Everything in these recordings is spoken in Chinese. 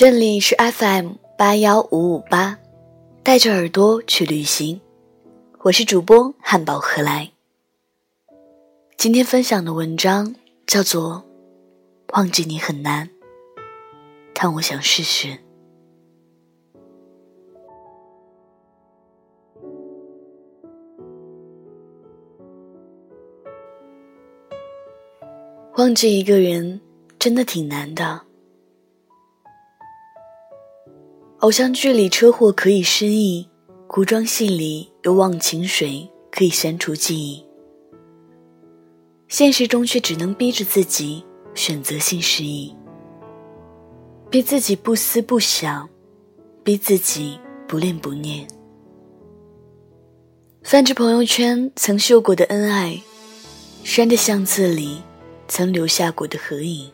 这里是 FM 八幺五五八，带着耳朵去旅行，我是主播汉堡何来。今天分享的文章叫做《忘记你很难》，但我想试试。忘记一个人真的挺难的。偶像剧里车祸可以失忆，古装戏里有忘情水可以删除记忆，现实中却只能逼着自己选择性失忆，逼自己不思不想，逼自己不恋不念，翻着朋友圈曾秀过的恩爱，删着相册里。曾留下过的合影，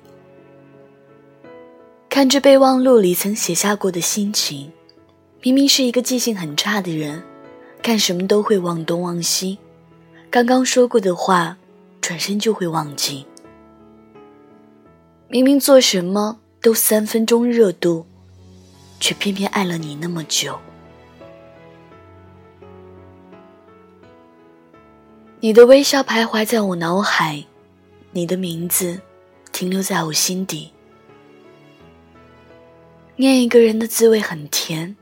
看着备忘录里曾写下过的心情，明明是一个记性很差的人，干什么都会忘东忘西，刚刚说过的话，转身就会忘记。明明做什么都三分钟热度，却偏偏爱了你那么久。你的微笑徘徊在我脑海。你的名字停留在我心底，念一个人的滋味很甜，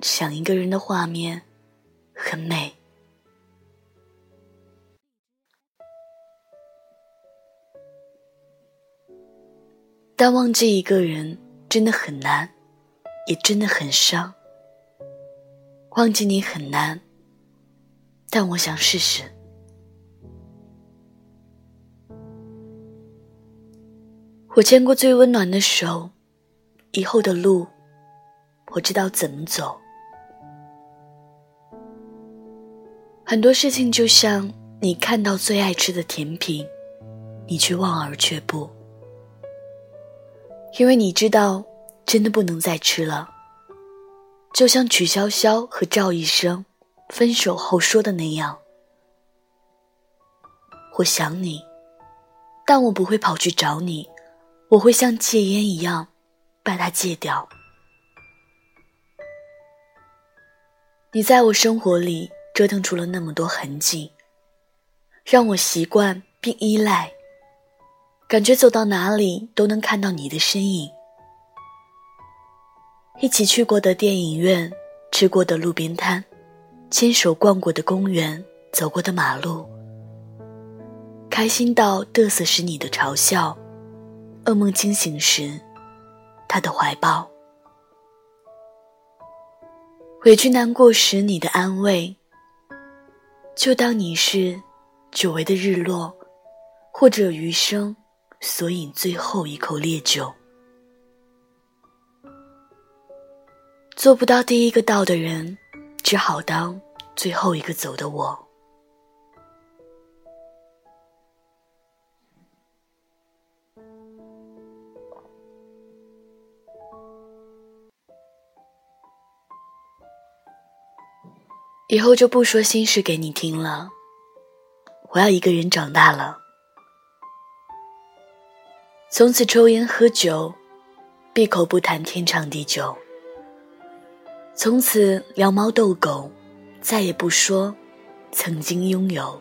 想一个人的画面很美。但忘记一个人真的很难，也真的很伤。忘记你很难，但我想试试。我牵过最温暖的手，以后的路，我知道怎么走。很多事情就像你看到最爱吃的甜品，你却望而却步，因为你知道真的不能再吃了。就像曲筱绡和赵医生分手后说的那样：“我想你，但我不会跑去找你。”我会像戒烟一样，把它戒掉。你在我生活里折腾出了那么多痕迹，让我习惯并依赖，感觉走到哪里都能看到你的身影。一起去过的电影院，吃过的路边摊，牵手逛过的公园，走过的马路，开心到嘚瑟时你的嘲笑。噩梦惊醒时，他的怀抱；委屈难过时，你的安慰。就当你是久违的日落，或者余生所饮最后一口烈酒。做不到第一个到的人，只好当最后一个走的我。以后就不说心事给你听了，我要一个人长大了。从此抽烟喝酒，闭口不谈天长地久。从此聊猫逗狗，再也不说曾经拥有。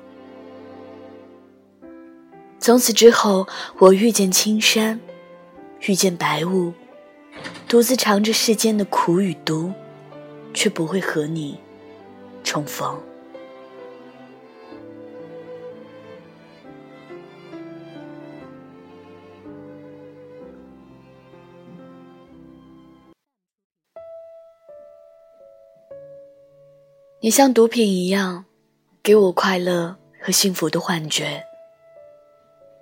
从此之后，我遇见青山，遇见白雾，独自尝着世间的苦与毒，却不会和你。重逢。你像毒品一样，给我快乐和幸福的幻觉。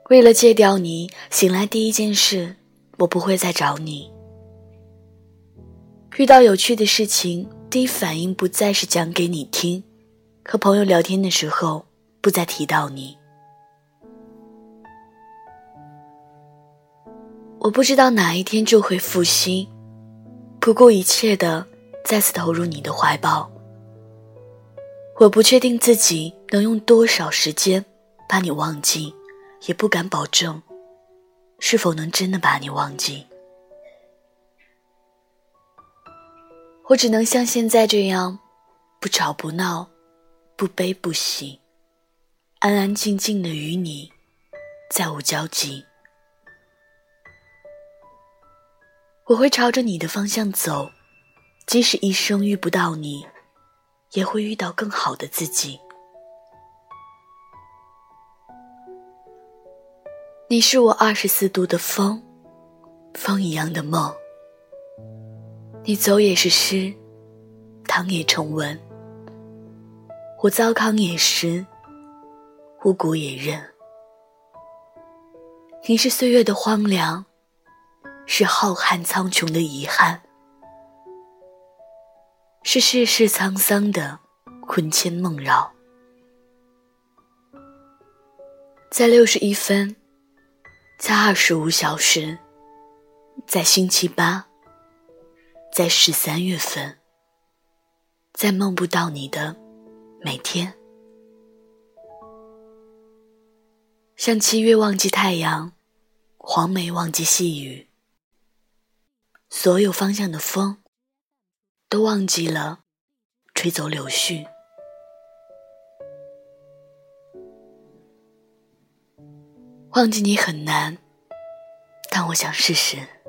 为了戒掉你，醒来第一件事，我不会再找你。遇到有趣的事情。第一反应不再是讲给你听，和朋友聊天的时候不再提到你。我不知道哪一天就会复兴，不顾一切的再次投入你的怀抱。我不确定自己能用多少时间把你忘记，也不敢保证是否能真的把你忘记。我只能像现在这样，不吵不闹，不悲不喜，安安静静的与你再无交集。我会朝着你的方向走，即使一生遇不到你，也会遇到更好的自己。你是我二十四度的风，风一样的梦。你走也是诗，躺也成文。我糟糠也食，五谷也认。你是岁月的荒凉，是浩瀚苍穹的遗憾，是世事沧桑的魂牵梦绕。在六十一分。在二十五小时，在星期八，在十三月份，在梦不到你的每天，像七月忘记太阳，黄梅忘记细雨，所有方向的风都忘记了吹走柳絮，忘记你很难。但我想试试。